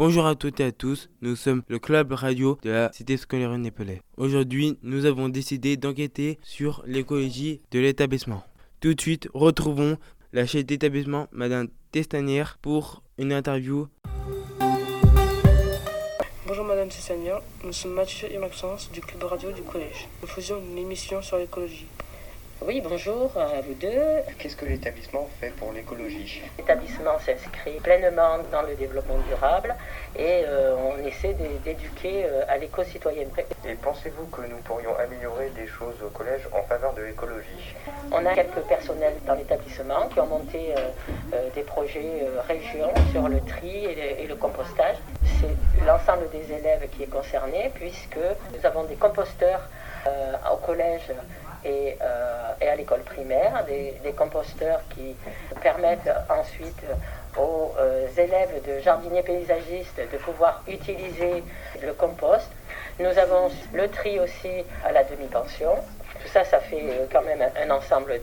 Bonjour à toutes et à tous, nous sommes le club radio de la cité scolaire Népelais. Aujourd'hui, nous avons décidé d'enquêter sur l'écologie de l'établissement. Tout de suite, retrouvons la chef d'établissement, Madame Testanière, pour une interview. Bonjour Madame Testanière, nous sommes Mathieu et Maxence du club radio du collège. Nous faisions une émission sur l'écologie. Oui, bonjour à vous deux. Qu'est-ce que l'établissement fait pour l'écologie L'établissement s'inscrit pleinement dans le développement durable et euh, on essaie d'éduquer euh, à l'éco-citoyenneté. Et pensez-vous que nous pourrions améliorer des choses au collège en faveur de l'écologie? On a quelques personnels dans l'établissement qui ont monté euh, des projets régions sur le tri et le compostage. C'est l'ensemble des élèves qui est concerné puisque nous avons des composteurs au collège et, euh, et à l'école primaire, des, composteurs qui permettent ensuite aux euh, élèves de jardiniers paysagistes de pouvoir utiliser le compost. Nous avons le tri aussi à la demi-pension. Tout ça, ça fait euh, quand même un, ensemble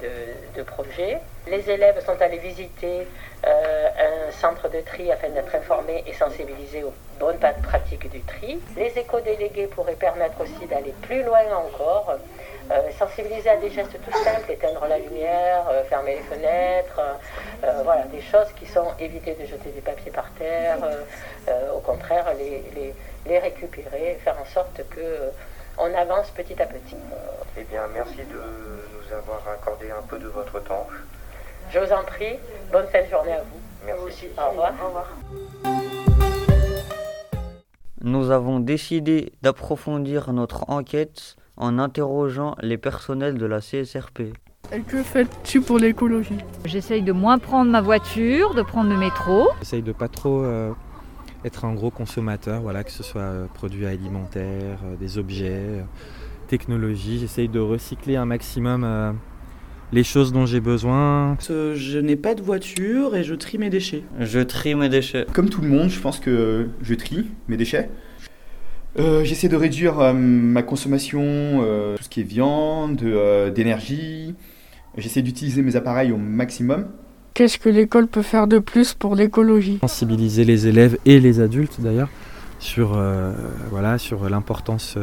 de, projets. Les élèves sont allés visiter un centre de tri afin d'être informés et sensibilisés aux bonnes pratiques du tri. Les éco-délégués pourraient permettre aussi d'aller plus loin encore euh, sensibiliser à des gestes tout simples, éteindre la lumière, euh, fermer les fenêtres, euh, voilà, des choses qui sont éviter de jeter des papiers par terre, au contraire les, récupérer, faire en sorte que on avance petit à petit. Eh bien, merci de nous avoir accordé un peu de votre temps. Je vous en prie, bonne fin de journée à vous. Merci. aussi. Au revoir. Au revoir. Nous avons décidé d'approfondir notre enquête en interrogeant les personnels de la CSRP. Et que fais-tu pour l'écologie? J'essaye de moins prendre ma voiture, de prendre le métro. J'essaye de pas trop euh, être un gros consommateur, voilà, que ce soit euh, produits alimentaires, euh, des objets, technologie. J'essaye de recycler un maximum les choses dont j'ai besoin. Je n'ai pas de voiture et je trie mes déchets. Je trie mes déchets. Comme tout le monde, je pense que je trie mes déchets. Euh, j'essaie de réduire euh, ma consommation, euh, tout ce qui est viande, d'énergie. J'essaie d'utiliser mes appareils au maximum. Qu'est-ce que l'école peut faire de plus pour l'écologie? Sensibiliser les élèves et les adultes d'ailleurs sur voilà sur l'importance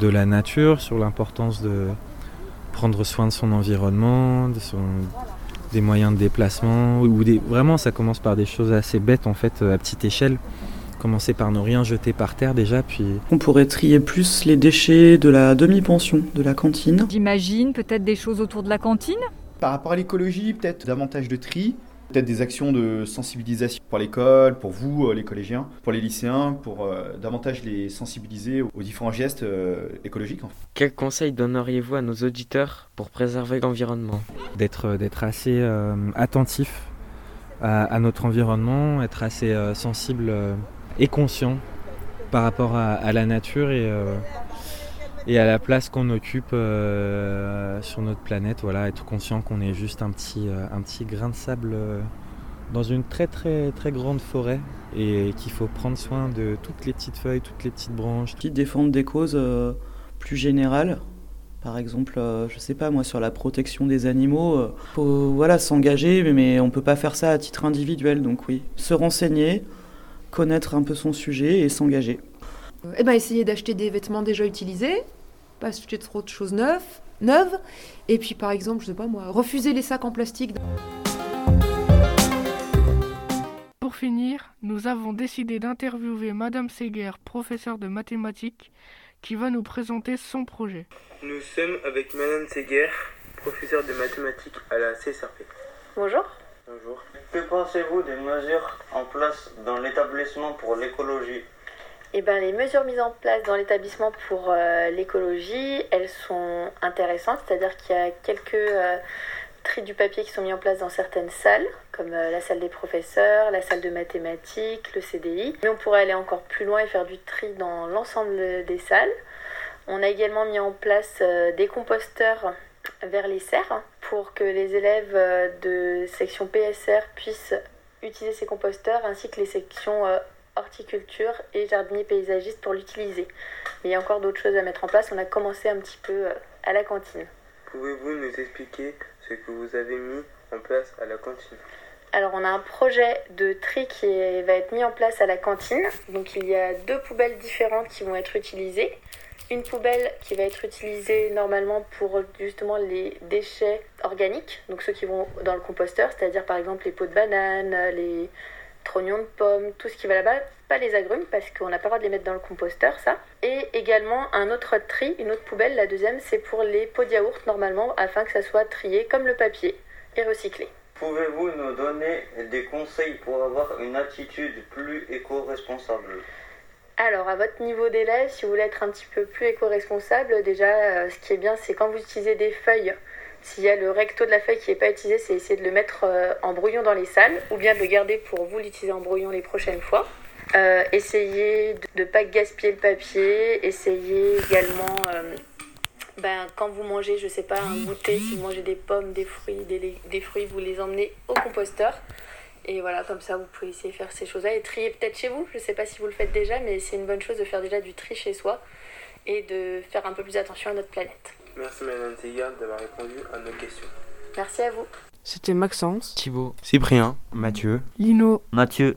de la nature, sur l'importance de prendre soin de son environnement, de son, des moyens de déplacement ou des, vraiment ça commence par des choses assez bêtes en fait à petite échelle. Commencer par ne rien jeter par terre déjà, puis... On pourrait trier plus les déchets de la demi-pension, de la cantine. J'imagine peut-être des choses autour de la cantine? Par rapport à l'écologie, peut-être davantage de tri, peut-être des actions de sensibilisation pour l'école, pour vous, euh, les collégiens, pour les lycéens, pour euh, davantage les sensibiliser aux différents gestes euh, écologiques. Quels conseils donneriez-vous à nos auditeurs pour préserver l'environnement? D'être assez attentif à, notre environnement, être assez sensible et conscient par rapport à, la nature et, euh, et, à la place qu'on occupe euh, sur notre planète. Voilà, être conscient qu'on est juste un petit, euh, un petit grain de sable dans une très très très grande forêt et qu'il faut prendre soin de toutes les petites feuilles, toutes les petites branches. Qui défendent des causes plus générales par exemple, je sais pas moi, sur la protection des animaux, faut voilà, s'engager, mais on peut pas faire ça à titre individuel. Donc oui, se renseigner, connaître un peu son sujet et s'engager. Eh ben, essayer d'acheter des vêtements déjà utilisés, pas acheter trop de choses neuves, neuves. Et puis par exemple, je sais pas moi, refuser les sacs en plastique. Pour finir, nous avons décidé d'interviewer Madame Seger, professeure de mathématiques, qui va nous présenter son projet. Nous sommes avec Madame Seger, professeure de mathématiques à la CSRP. Bonjour. Bonjour. Que pensez-vous des mesures en place dans l'établissement pour l'écologie? Eh ben, les mesures mises en place dans l'établissement pour euh, l'écologie, elles sont intéressantes, c'est-à-dire qu'il y a quelques euh, tri du papier qui sont mis en place dans certaines salles, comme euh, la salle des professeurs, la salle de mathématiques, le CDI. Mais on pourrait aller encore plus loin et faire du tri dans l'ensemble des salles. On a également mis en place des composteurs vers les serres pour que les élèves euh, de section PSR puissent utiliser ces composteurs ainsi que les sections euh, horticulture et jardinier paysagiste pour l'utiliser. Mais il y a encore d'autres choses à mettre en place. On a commencé un petit peu euh, à la cantine. Pouvez-vous nous expliquer ce que vous avez mis en place à la cantine? Alors on a un projet de tri qui va être mis en place à la cantine. Donc il y a deux poubelles différentes qui vont être utilisées. Une poubelle qui va être utilisée normalement pour justement les déchets organiques, donc ceux qui vont dans le composteur, c'est-à-dire par exemple les pots de banane, les trognons de pommes, tout ce qui va là-bas, pas les agrumes parce qu'on n'a pas le droit de les mettre dans le composteur, ça. Et également un autre tri, une autre poubelle, la deuxième, c'est pour les pots de yaourt normalement, afin que ça soit trié comme le papier et recyclé. Pouvez-vous nous donner des conseils pour avoir une attitude plus éco-responsable? Alors, à votre niveau d'élève, si vous voulez être un petit peu plus éco-responsable, déjà, euh, ce qui est bien, c'est quand vous utilisez des feuilles, s'il y a le recto de la feuille qui n'est pas utilisé, c'est essayer de le mettre euh, en brouillon dans les salles, ou bien de le garder pour vous l'utiliser en brouillon les prochaines fois. Euh, essayez de ne pas gaspiller le papier, essayez également, euh, ben, quand vous mangez, je sais pas, un goûter, si vous mangez des pommes, des fruits, des, des fruits, vous les emmenez au composteur. Et voilà, comme ça, vous pouvez essayer de faire ces choses-là et trier peut-être chez vous. Je sais pas si vous le faites déjà, mais c'est une bonne chose de faire déjà du tri chez soi et de faire un peu plus attention à notre planète. Merci Madame Segar d'avoir répondu à nos questions. Merci à vous. C'était Maxence, Thibaut, Cyprien, Mathieu, Lino, Mathieu.